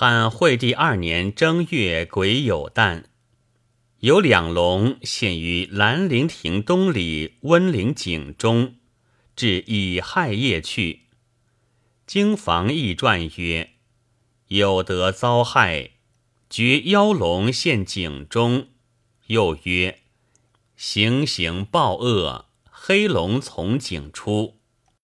汉惠帝二年正月癸酉旦，有两龙现于兰陵亭东里温陵井中，至乙亥夜去。经房易传曰：“有得遭害，绝妖龙现井中。”又曰：“行刑暴恶，黑龙从井出。”